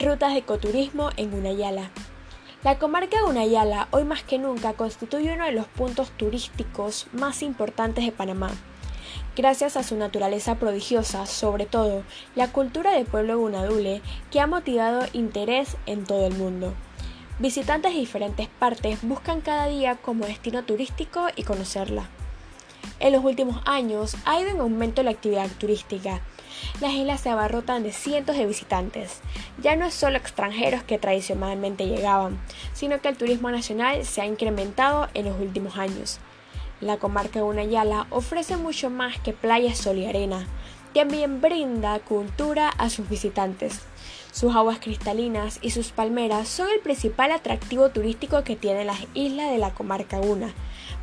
Rutas de ecoturismo en Unayala. La comarca de Unayala hoy más que nunca constituye uno de los puntos turísticos más importantes de Panamá. Gracias a su naturaleza prodigiosa, sobre todo la cultura del pueblo Unadule, que ha motivado interés en todo el mundo. Visitantes de diferentes partes buscan cada día como destino turístico y conocerla. En los últimos años ha ido en aumento la actividad turística, las islas se abarrotan de cientos de visitantes. Ya no es solo extranjeros que tradicionalmente llegaban, sino que el turismo nacional se ha incrementado en los últimos años. La comarca de Unayala ofrece mucho más que playa, sol y arena. También brinda cultura a sus visitantes. Sus aguas cristalinas y sus palmeras son el principal atractivo turístico que tienen las islas de la comarca Una.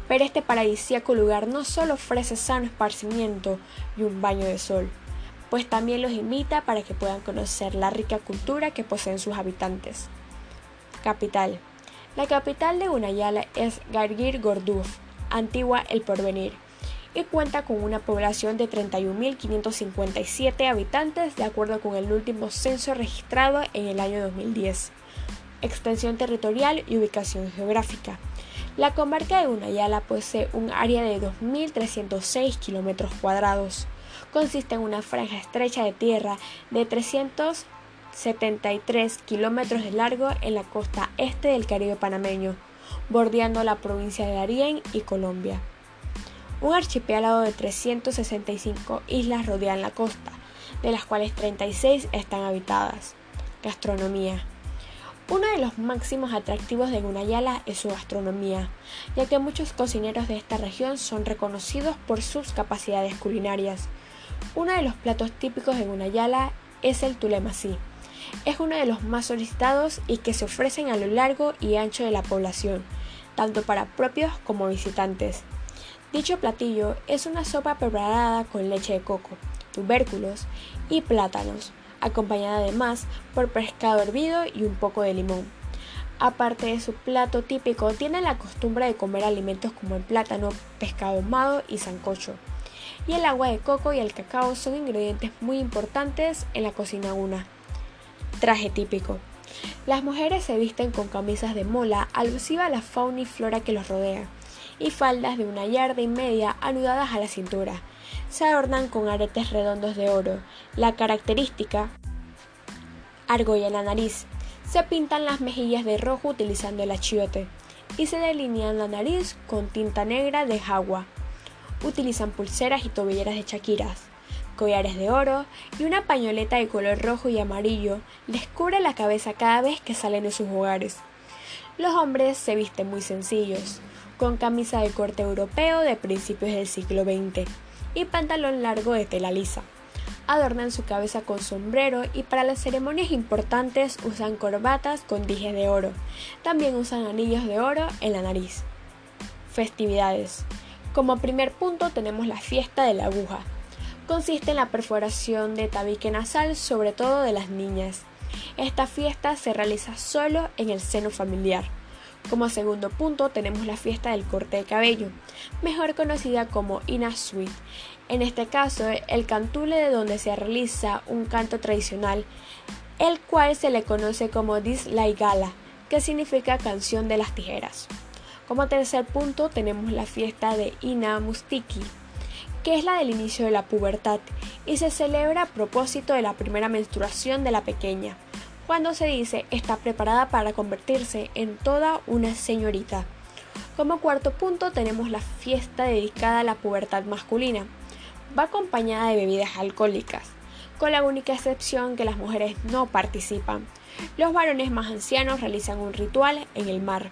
Pero este paradisíaco lugar no solo ofrece sano esparcimiento y un baño de sol, pues también los invita para que puedan conocer la rica cultura que poseen sus habitantes. Capital. La capital de Unayala es Gargir Gorduf, antigua El Porvenir, y cuenta con una población de 31.557 habitantes de acuerdo con el último censo registrado en el año 2010. Extensión territorial y ubicación geográfica. La comarca de Unayala posee un área de 2.306 kilómetros cuadrados consiste en una franja estrecha de tierra de 373 kilómetros de largo en la costa este del Caribe panameño, bordeando la provincia de Darién y Colombia. Un archipiélago de 365 islas rodean la costa, de las cuales 36 están habitadas. Gastronomía. Uno de los máximos atractivos de Gunayala es su gastronomía, ya que muchos cocineros de esta región son reconocidos por sus capacidades culinarias. Uno de los platos típicos de Gunayala es el tulemasí. Es uno de los más solicitados y que se ofrecen a lo largo y ancho de la población, tanto para propios como visitantes. Dicho platillo es una sopa preparada con leche de coco, tubérculos y plátanos, acompañada además por pescado hervido y un poco de limón. Aparte de su plato típico, tiene la costumbre de comer alimentos como el plátano, pescado ahumado y sancocho y el agua de coco y el cacao son ingredientes muy importantes en la cocina una. Traje típico. Las mujeres se visten con camisas de mola alusiva a la fauna y flora que los rodea, y faldas de una yarda y media anudadas a la cintura. Se adornan con aretes redondos de oro. La característica argolla en la nariz. Se pintan las mejillas de rojo utilizando el achiote y se delinean la nariz con tinta negra de jagua utilizan pulseras y tobilleras de chaquiras, collares de oro y una pañoleta de color rojo y amarillo les cubre la cabeza cada vez que salen de sus hogares. Los hombres se visten muy sencillos, con camisa de corte europeo de principios del siglo XX y pantalón largo de tela lisa. Adornan su cabeza con sombrero y para las ceremonias importantes usan corbatas con dijes de oro. También usan anillos de oro en la nariz. Festividades. Como primer punto tenemos la fiesta de la aguja. Consiste en la perforación de tabique nasal, sobre todo de las niñas. Esta fiesta se realiza solo en el seno familiar. Como segundo punto tenemos la fiesta del corte de cabello, mejor conocida como Inasuit. En este caso, el cantule de donde se realiza un canto tradicional, el cual se le conoce como Dislaigala, que significa canción de las tijeras. Como tercer punto tenemos la fiesta de Ina Mustiki, que es la del inicio de la pubertad y se celebra a propósito de la primera menstruación de la pequeña, cuando se dice está preparada para convertirse en toda una señorita. Como cuarto punto tenemos la fiesta dedicada a la pubertad masculina. Va acompañada de bebidas alcohólicas, con la única excepción que las mujeres no participan. Los varones más ancianos realizan un ritual en el mar.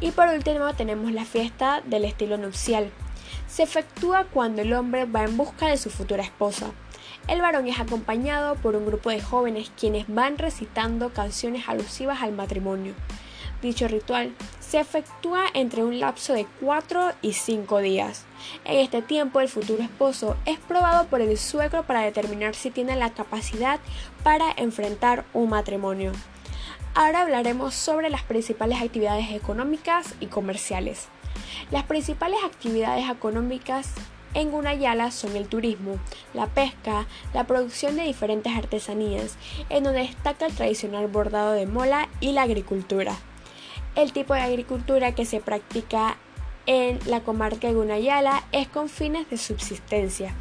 Y por último tenemos la fiesta del estilo nupcial. Se efectúa cuando el hombre va en busca de su futura esposa. El varón es acompañado por un grupo de jóvenes quienes van recitando canciones alusivas al matrimonio. Dicho ritual se efectúa entre un lapso de 4 y 5 días. En este tiempo el futuro esposo es probado por el suegro para determinar si tiene la capacidad para enfrentar un matrimonio. Ahora hablaremos sobre las principales actividades económicas y comerciales. Las principales actividades económicas en Gunayala son el turismo, la pesca, la producción de diferentes artesanías, en donde destaca el tradicional bordado de mola y la agricultura. El tipo de agricultura que se practica en la comarca de Gunayala es con fines de subsistencia.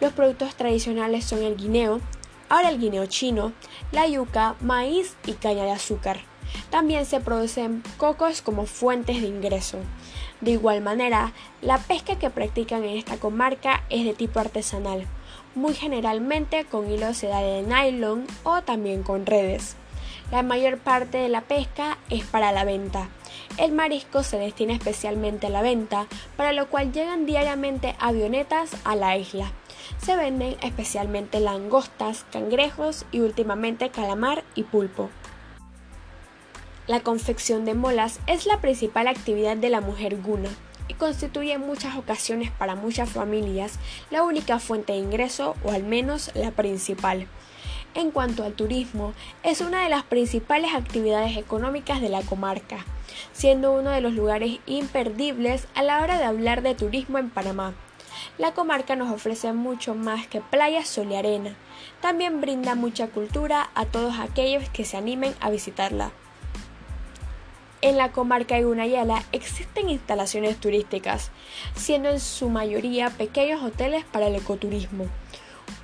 Los productos tradicionales son el guineo, ahora el guineo chino, la yuca, maíz y caña de azúcar. También se producen cocos como fuentes de ingreso. De igual manera, la pesca que practican en esta comarca es de tipo artesanal, muy generalmente con hilo de nylon o también con redes. La mayor parte de la pesca es para la venta. El marisco se destina especialmente a la venta, para lo cual llegan diariamente avionetas a la isla. Se venden especialmente langostas, cangrejos y últimamente calamar y pulpo. La confección de molas es la principal actividad de la mujer guna y constituye en muchas ocasiones para muchas familias la única fuente de ingreso o al menos la principal. En cuanto al turismo, es una de las principales actividades económicas de la comarca, siendo uno de los lugares imperdibles a la hora de hablar de turismo en Panamá. La comarca nos ofrece mucho más que playa, sol y arena. También brinda mucha cultura a todos aquellos que se animen a visitarla. En la comarca de Gunayala existen instalaciones turísticas, siendo en su mayoría pequeños hoteles para el ecoturismo.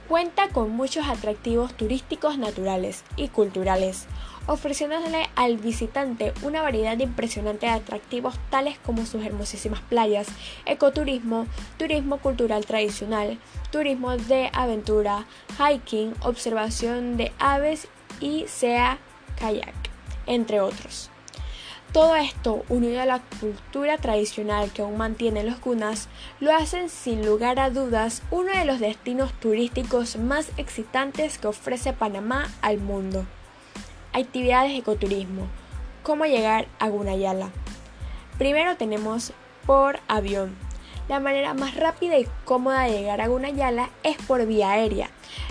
Cuenta con muchos atractivos turísticos naturales y culturales, ofreciéndole al visitante una variedad impresionante de atractivos tales como sus hermosísimas playas, ecoturismo, turismo cultural tradicional, turismo de aventura, hiking, observación de aves y sea kayak, entre otros. Todo esto, unido a la cultura tradicional que aún mantienen los cunas, lo hacen sin lugar a dudas uno de los destinos turísticos más excitantes que ofrece Panamá al mundo. Actividades de ecoturismo. ¿Cómo llegar a Gunayala? Primero tenemos por avión. La manera más rápida y cómoda de llegar a Gunayala es por vía aérea.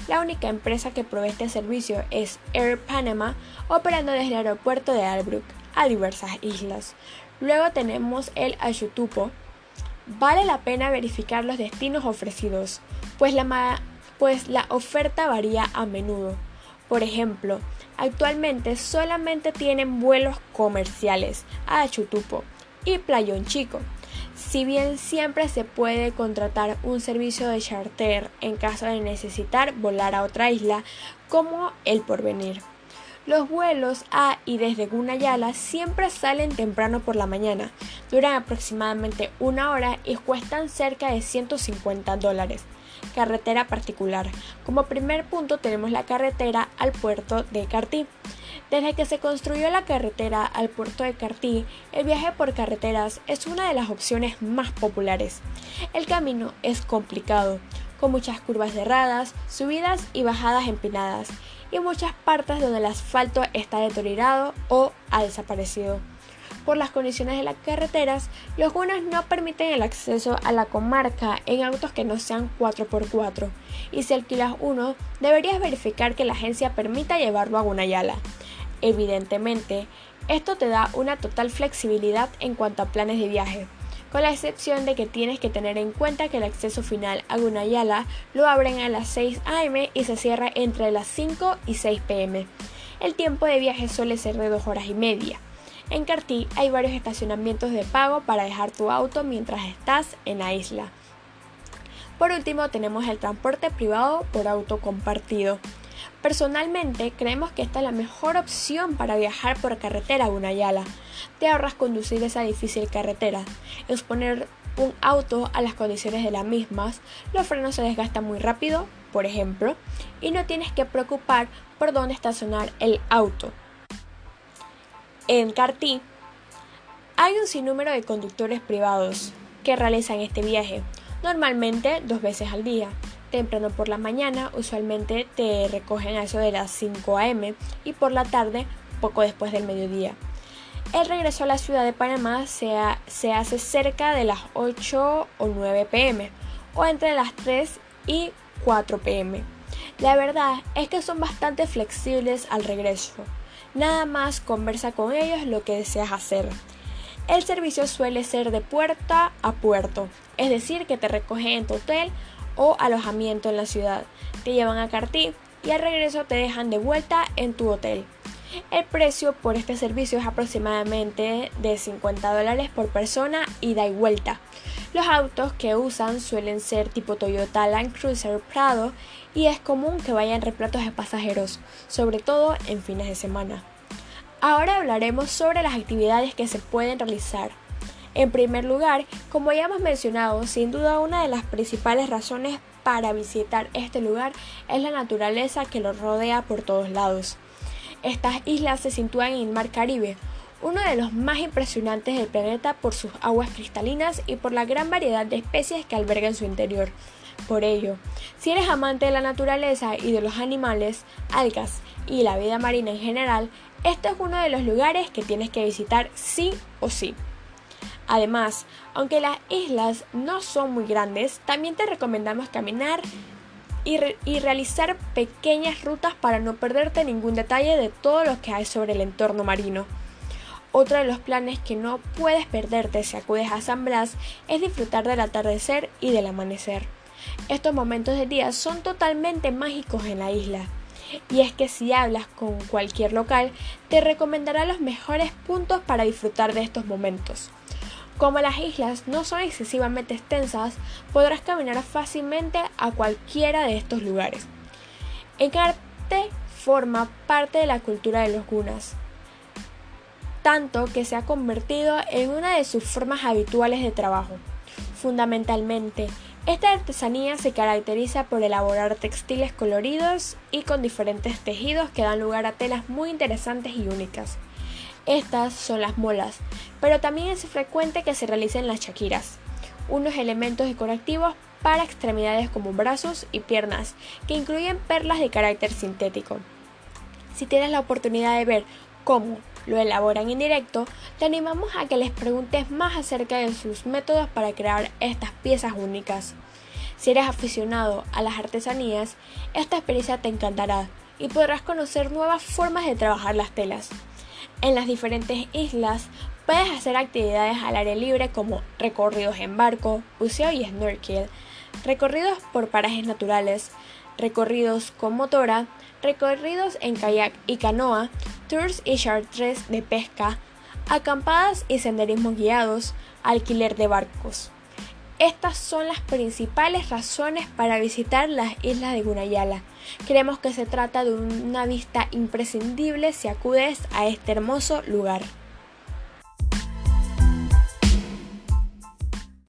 La única empresa que provee este servicio es Air Panama, operando desde el aeropuerto de Albrook a diversas islas. Luego tenemos el Ayutupo. Vale la pena verificar los destinos ofrecidos, pues la, pues la oferta varía a menudo. Por ejemplo, actualmente solamente tienen vuelos comerciales a Ayutupo y Playón Chico. Si bien siempre se puede contratar un servicio de charter en caso de necesitar volar a otra isla, como el porvenir. Los vuelos a y desde Gunayala siempre salen temprano por la mañana, duran aproximadamente una hora y cuestan cerca de 150 dólares. Carretera particular. Como primer punto tenemos la carretera al puerto de Cartí. Desde que se construyó la carretera al puerto de Cartí, el viaje por carreteras es una de las opciones más populares. El camino es complicado, con muchas curvas cerradas, subidas y bajadas empinadas, y muchas partes donde el asfalto está deteriorado o ha desaparecido. Por las condiciones de las carreteras, los gunas no permiten el acceso a la comarca en autos que no sean 4x4, y si alquilas uno, deberías verificar que la agencia permita llevarlo a Gunayala. Evidentemente, esto te da una total flexibilidad en cuanto a planes de viaje, con la excepción de que tienes que tener en cuenta que el acceso final a Gunayala lo abren a las 6 am y se cierra entre las 5 y 6 pm. El tiempo de viaje suele ser de 2 horas y media. En Cartí hay varios estacionamientos de pago para dejar tu auto mientras estás en la isla. Por último tenemos el transporte privado por auto compartido. Personalmente creemos que esta es la mejor opción para viajar por carretera a Gunayala. Te ahorras conducir esa difícil carretera, exponer un auto a las condiciones de las mismas, los frenos se desgastan muy rápido, por ejemplo, y no tienes que preocupar por dónde estacionar el auto. En Cartí hay un sinnúmero de conductores privados que realizan este viaje, normalmente dos veces al día temprano por la mañana, usualmente te recogen a eso de las 5 a.m. y por la tarde, poco después del mediodía. El regreso a la ciudad de Panamá se, se hace cerca de las 8 o 9 pm o entre las 3 y 4 pm. La verdad es que son bastante flexibles al regreso. Nada más conversa con ellos lo que deseas hacer. El servicio suele ser de puerta a puerto, es decir, que te recogen en tu hotel o alojamiento en la ciudad, te llevan a Cartí y al regreso te dejan de vuelta en tu hotel. El precio por este servicio es aproximadamente de 50 dólares por persona ida y vuelta. Los autos que usan suelen ser tipo Toyota Land Cruiser Prado y es común que vayan repletos de pasajeros, sobre todo en fines de semana. Ahora hablaremos sobre las actividades que se pueden realizar. En primer lugar, como ya hemos mencionado, sin duda una de las principales razones para visitar este lugar es la naturaleza que lo rodea por todos lados. Estas islas se sitúan en el Mar Caribe, uno de los más impresionantes del planeta por sus aguas cristalinas y por la gran variedad de especies que alberga en su interior. Por ello, si eres amante de la naturaleza y de los animales, algas y la vida marina en general, este es uno de los lugares que tienes que visitar sí o sí. Además, aunque las islas no son muy grandes, también te recomendamos caminar y, realizar pequeñas rutas para no perderte ningún detalle de todo lo que hay sobre el entorno marino. Otro de los planes que no puedes perderte si acudes a San Blas es disfrutar del atardecer y del amanecer. Estos momentos de día son totalmente mágicos en la isla. Y es que si hablas con cualquier local, te recomendará los mejores puntos para disfrutar de estos momentos. Como las islas no son excesivamente extensas, podrás caminar fácilmente a cualquiera de estos lugares. Encarte forma parte de la cultura de los gunas, tanto que se ha convertido en una de sus formas habituales de trabajo. Fundamentalmente, esta artesanía se caracteriza por elaborar textiles coloridos y con diferentes tejidos que dan lugar a telas muy interesantes y únicas. Estas son las molas, pero también es frecuente que se realicen las chaquiras, unos elementos decorativos para extremidades como brazos y piernas, que incluyen perlas de carácter sintético. Si tienes la oportunidad de ver cómo lo elaboran en directo, te animamos a que les preguntes más acerca de sus métodos para crear estas piezas únicas. Si eres aficionado a las artesanías, esta experiencia te encantará y podrás conocer nuevas formas de trabajar las telas. En las diferentes islas puedes hacer actividades al aire libre como recorridos en barco, buceo y snorkel, recorridos por parajes naturales, recorridos con motora, recorridos en kayak y canoa, tours y chartres de pesca, acampadas y senderismos guiados, alquiler de barcos. Estas son las principales razones para visitar las islas de Gunayala. Creemos que se trata de una vista imprescindible si acudes a este hermoso lugar.